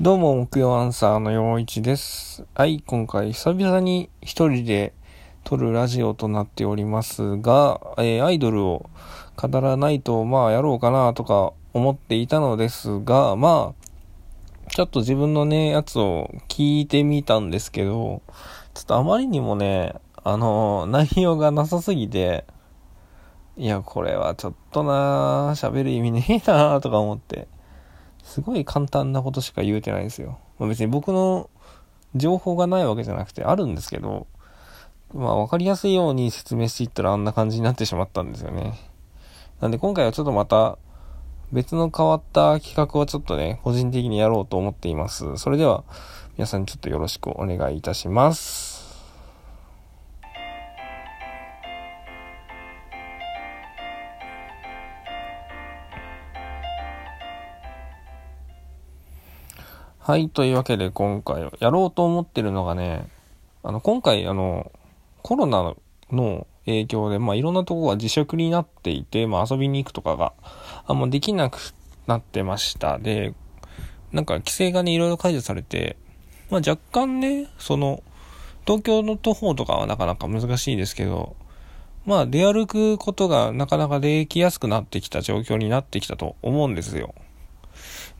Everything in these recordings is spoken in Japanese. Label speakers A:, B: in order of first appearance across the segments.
A: どうも、木曜アンサーの陽一です。はい、今回久々に一人で撮るラジオとなっておりますが、えーアイドルを語らないと、まあ、やろうかなとか思っていたのですが、まあ、ちょっと自分のね、やつを聞いてみたんですけど、ちょっとあまりにもね、あの、内容がなさすぎて、いや、これはちょっとな喋る意味ねえなとか思って、すごい簡単なことしか言うてないんですよ。まあ、別に僕の情報がないわけじゃなくてあるんですけど、まあ分かりやすいように説明していったらあんな感じになってしまったんですよね。なんで今回はちょっとまた別の変わった企画をちょっとね、個人的にやろうと思っています。それでは皆さんちょっとよろしくお願いいたします。はい、というわけで今回はやろうと思ってるのがね、あの、今回あの、コロナの影響で、まあいろんなとこが自粛になっていて、まあ遊びに行くとかがあんまできなくなってました。で、なんか規制がね、いろいろ解除されて、まあ若干ね、その、東京の徒歩とかはなかなか難しいですけど、まあ出歩くことがなかなかできやすくなってきた状況になってきたと思うんですよ。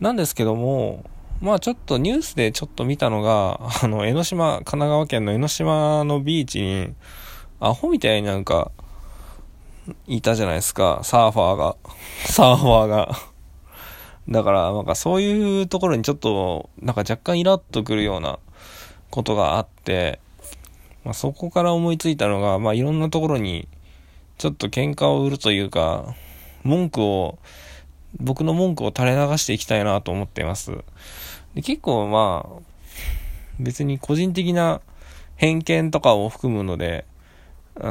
A: なんですけども、まあちょっとニュースでちょっと見たのが、あの、江ノ島、神奈川県の江ノ島のビーチに、アホみたいになんか、いたじゃないですか、サーファーが。サーファーが。だから、なんかそういうところにちょっと、なんか若干イラッとくるようなことがあって、まあそこから思いついたのが、まあいろんなところに、ちょっと喧嘩を売るというか、文句を、僕の文句を垂れ流していきたいなと思っています。で結構まあ、別に個人的な偏見とかを含むので、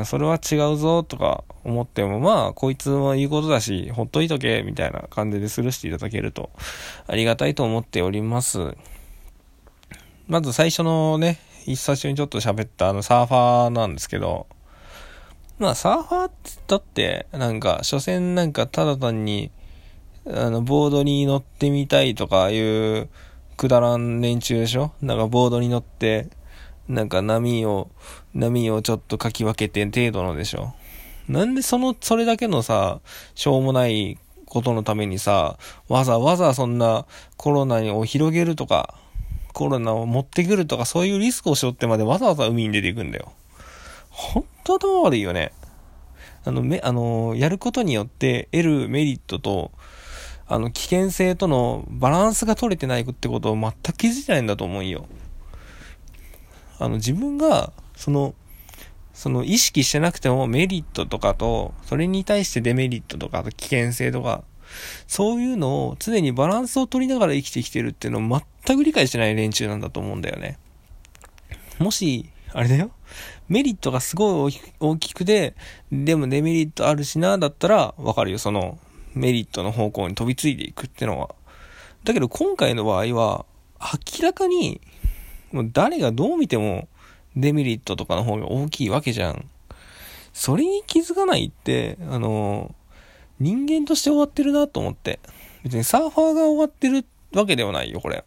A: それは違うぞとか思っても、まあ、こいつも言うことだし、ほっといとけ、みたいな感じでスルーしていただけるとありがたいと思っております。まず最初のね、一最初にちょっと喋ったあのサーファーなんですけど、まあサーファーってだって、なんか、所詮なんかただ単に、あの、ボードに乗ってみたいとかいう、くだらん連中でしょ？なんかボードに乗って、なんか波を、波をちょっとかき分けて程度のでしょ？なんでその、それだけのさ、しょうもないことのためにさ、わざわざそんなコロナを広げるとか、コロナを持ってくるとか、そういうリスクを背負ってまでわざわざ海に出ていくんだよ。ほんと頭悪いよね。あの、め、あの、やることによって得るメリットと、あの、危険性とのバランスが取れてないってことを全く気づいてないんだと思うよ。あの、自分が、その、その意識してなくてもメリットとかと、それに対してデメリットとか、危険性とか、そういうのを常にバランスを取りながら生きてきてるっていうのを全く理解してない連中なんだと思うんだよね。もし、あれだよ。メリットがすごい大きくて、でもデメリットあるしな、だったらわかるよ。その、メリットの方向に飛びついていくってのは。だけど今回の場合は、明らかに、もう誰がどう見てもデメリットとかの方が大きいわけじゃん。それに気づかないって、あの、人間として終わってるなと思って。別にサーファーが終わってるわけではないよ、これ。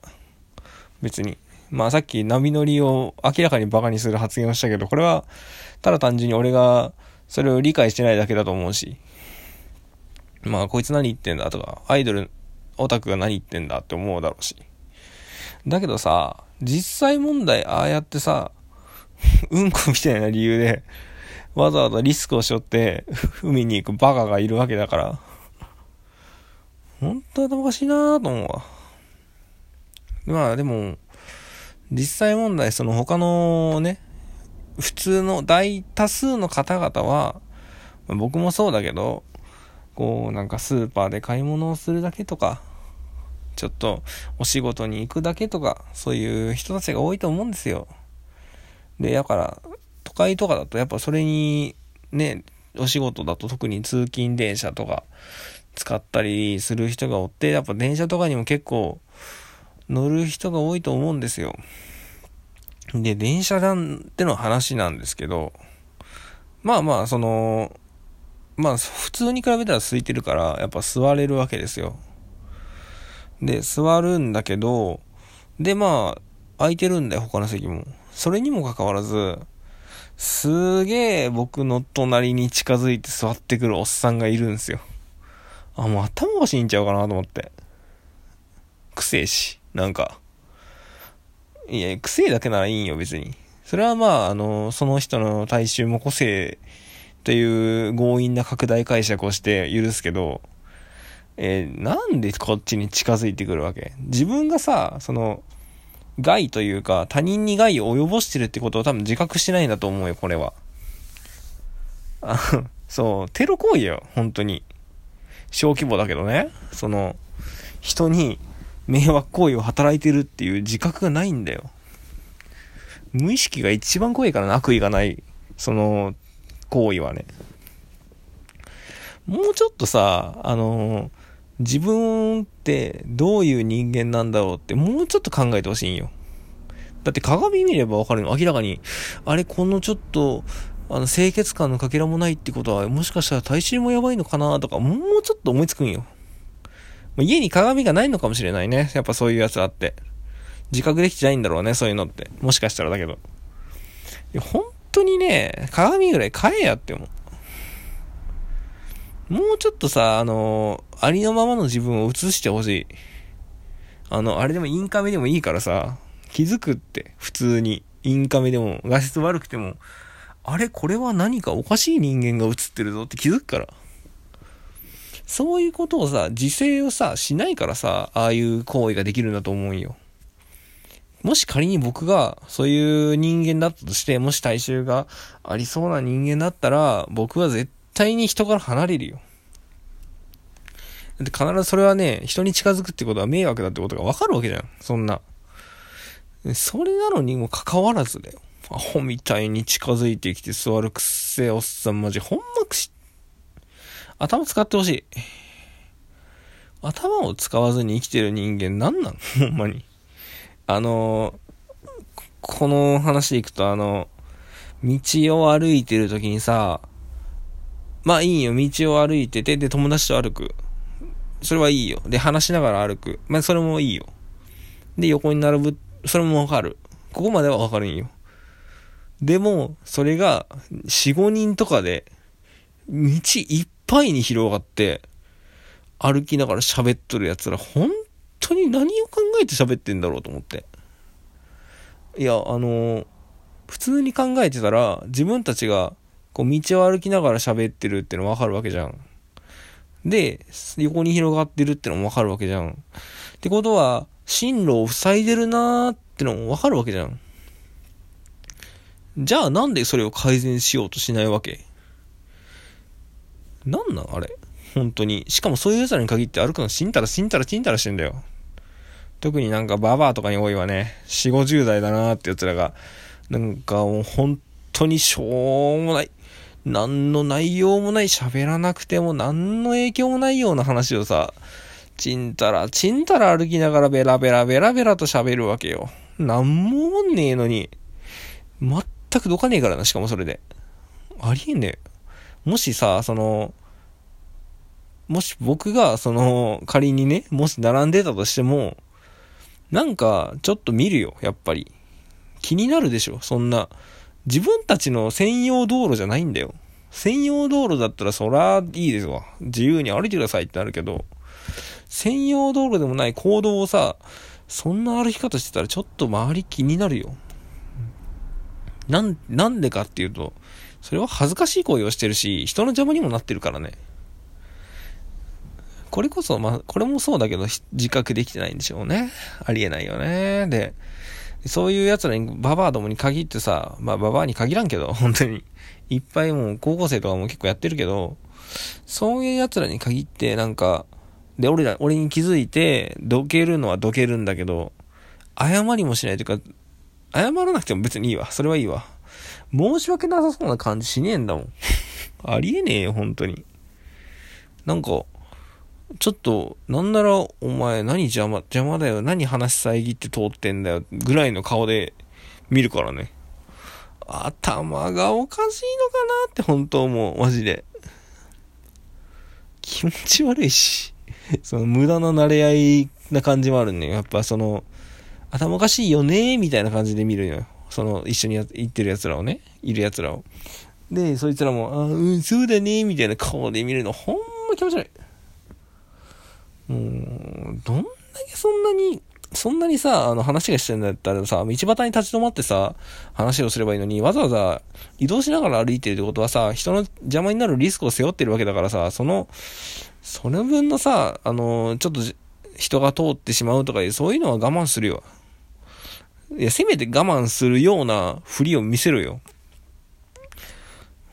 A: 別に。まあさっき波乗りを明らかにバカにする発言をしたけど、これはただ単純に俺がそれを理解してないだけだと思うし。まあこいつ何言ってんだ？とか、アイドルオタクが何言ってんだ？って思うだろうし。だけどさ、実際問題ああやってさ、うんこみたいな理由で、わざわざリスクを背負って海に行くバカがいるわけだから、本当はおかしいなぁと思うわ。まあでも、実際問題その他のね、普通の大多数の方々は、僕もそうだけど、こうなんかスーパーで買い物をするだけとか、ちょっとお仕事に行くだけとか、そういう人たちが多いと思うんですよ。で、だから、都会とかだとやっぱそれに、ね、お仕事だと特に通勤電車とか使ったりする人がおって、やっぱ電車とかにも結構乗る人が多いと思うんですよ。で、電車なんての話なんですけど、まあまあ、その、まあ普通に比べたら空いてるから、やっぱ座れるわけですよ。で、座るんだけど、で、まあ、空いてるんだよ、他の席も。それにもかかわらず、すげえ僕の隣に近づいて座ってくるおっさんがいるんですよ。あ、もう頭おかしいんちゃうかなと思って。くせえし、なんか。いや、くせえだけならいいんよ、別に。それはまあ、あの、その人の大衆も個性という強引な拡大解釈をして許すけど、えー、なんでこっちに近づいてくるわけ？自分がさ、その、害というか、他人に害を及ぼしてるってことを多分自覚してないんだと思うよ、これは。あそう、テロ行為よ、本当に。小規模だけどね。その、人に迷惑行為を働いてるっていう自覚がないんだよ。無意識が一番怖いからな、悪意がない、その、行為はね。もうちょっとさ、あの自分ってどういう人間なんだろうってもうちょっと考えてほしいんよ。だって鏡見ればわかるの。明らかに、あれ、このちょっと、あの、清潔感のかけらもないってことは、もしかしたら体臭もやばいのかなとか、もうちょっと思いつくんよ。家に鏡がないのかもしれないね。やっぱそういうやつあって。自覚できてないんだろうね、そういうのって。もしかしたらだけど。本当にね、鏡ぐらい買えやって思う。もうちょっとさ、あの、ありのままの自分を映してほしい。あの、あれでもインカメでもいいからさ、気づくって、普通に。インカメでも、画質悪くても、あれ、これは何かおかしい人間が映ってるぞって気づくから。そういうことをさ、自制をさ、しないからさ、ああいう行為ができるんだと思うよ。もし仮に僕がそういう人間だったとして、もし体臭がありそうな人間だったら、僕は絶対に人から離れるよ。で必ずそれはね、人に近づくってことは迷惑だってことがわかるわけじゃん。そんな。それなのにもかかわらずだよ。アホみたいに近づいてきて座るくっせえおっさんマジほんまくし、頭使ってほしい。頭を使わずに生きてる人間なんなん？ほんまに。あのこの話でいくとあの、道を歩いてる時にさ、まあいいよ、道を歩いてて、で、友達と歩く。それはいいよ。で、話しながら歩く。まあそれもいいよ。で、横に並ぶ。それもわかる。ここまではわかるんよ。でも、それが、4、5人とかで、道いっぱいに広がって、歩きながら喋っとる奴ら、本当に何を考えて喋ってんだろうと思って。いや、あのー、普通に考えてたら、自分たちが、こう、道を歩きながら喋ってるってのわかるわけじゃん。で、横に広がってるってのもわかるわけじゃん。ってことは、進路を塞いでるなーってのもわかるわけじゃん。じゃあなんでそれを改善しようとしないわけ？なんなんあれ？本当に。しかもそういう奴らに限って歩くの死んだら死んだら死んだらしてんだよ。特になんかババアとかに多いわね。4、50代だなーって奴らが。なんかもう本当にしょうもない。何の内容もない喋らなくても何の影響もないような話をさ、ちんたら、ちんたら歩きながらベラベラベラベラと喋るわけよ。なんも思んねえのに。全くどかねえからな、しかもそれで。ありえねえ。もしさ、その、もし僕が、その、仮にね、もし並んでたとしても、なんか、ちょっと見るよ、やっぱり。気になるでしょ、そんな。自分たちの専用道路じゃないんだよ。専用道路だったらそらいいですわ。自由に歩いてくださいってなるけど、専用道路でもない行動をさ、そんな歩き方してたらちょっと周り気になるよ。なん、なんでかっていうと、それは恥ずかしい行為をしてるし、人の邪魔にもなってるからね。これこそ、まあ、これもそうだけど、自覚できてないんでしょうね。ありえないよね。で、そういう奴らに、ババアどもに限ってさ、まあババアに限らんけど、本当に。いっぱいもう高校生とかも結構やってるけど、そういう奴らに限ってなんか、で、俺ら、俺に気づいて、どけるのはどけるんだけど、謝りもしないというか、謝らなくても別にいいわ。それはいいわ。申し訳なさそうな感じしねえんだもん。ありえねえよ、本当に。なんか、ちょっと、なんなら、お前何邪魔、邪魔だよ。何話遮って通ってんだよ。ぐらいの顔で見るからね。頭がおかしいのかなって本当思う。マジで。気持ち悪いし。その無駄な慣れ合いな感じもあるね。やっぱその、頭おかしいよねみたいな感じで見るよ。その、一緒にや行ってる奴らをね、いる奴らを。で、そいつらも、あうん、そうだねみたいな顔で見るの、ほんま気持ち悪い。もう、どんだけそんなに、そんなにさ、あの話がしてんだったらさ、道端に立ち止まってさ、話をすればいいのに、わざわざ移動しながら歩いてるってことはさ、人の邪魔になるリスクを背負ってるわけだからさ、その、その分のさ、あの、ちょっと人が通ってしまうとかいう、そういうのは我慢するよ。いや、せめて我慢するようなふりを見せるよ。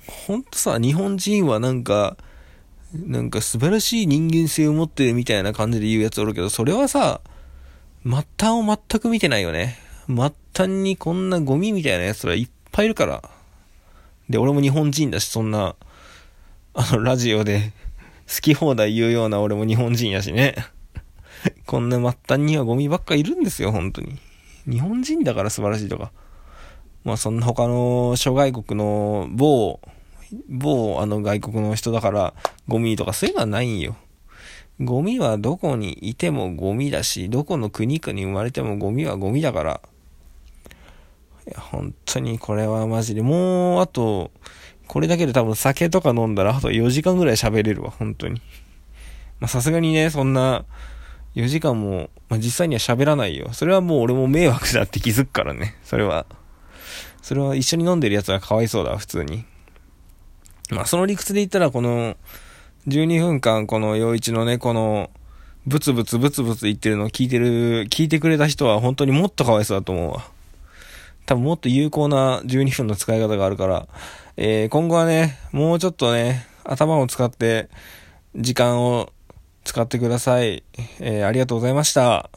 A: ほんとさ、日本人はなんか、なんか素晴らしい人間性を持ってるみたいな感じで言うやつおるけど、それはさ、末端を全く見てないよね。末端にこんなゴミみたいな奴らいっぱいいるから。で、俺も日本人だし、そんな、あの、ラジオで好き放題言うような俺も日本人やしね。こんな末端にはゴミばっかいるんですよ、本当に。日本人だから素晴らしいとか。まあそんな他の諸外国の某、某あの外国の人だからゴミとかそういうのはないんよ。ゴミはどこにいてもゴミだし、どこの国かに生まれてもゴミはゴミだから。いや、本当にこれはマジで、もう、あと、これだけで多分酒とか飲んだらあと4時間ぐらい喋れるわ、本当に。まさすがにね、そんな、4時間も、まあ、実際には喋らないよ。それはもう俺も迷惑だって気づくからね。それは。それは一緒に飲んでる奴はかわいそうだ、普通に。まあその理屈で言ったらこの、12分間この陽一のね、この、ブツブツブツブツ言ってるのを聞いてる、聞いてくれた人は本当にもっとかわいそうだと思うわ。多分もっと有効な12分の使い方があるから、えー、今後はね、もうちょっとね、頭を使って、時間を使ってください。えー、ありがとうございました。